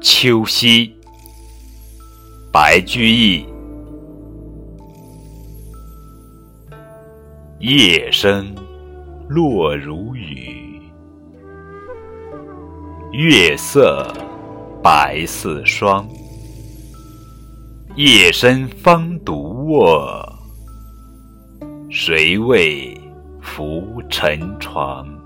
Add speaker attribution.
Speaker 1: 秋夕白居易夜深落如雨。月色白似霜。夜深方独卧。谁为浮沉床？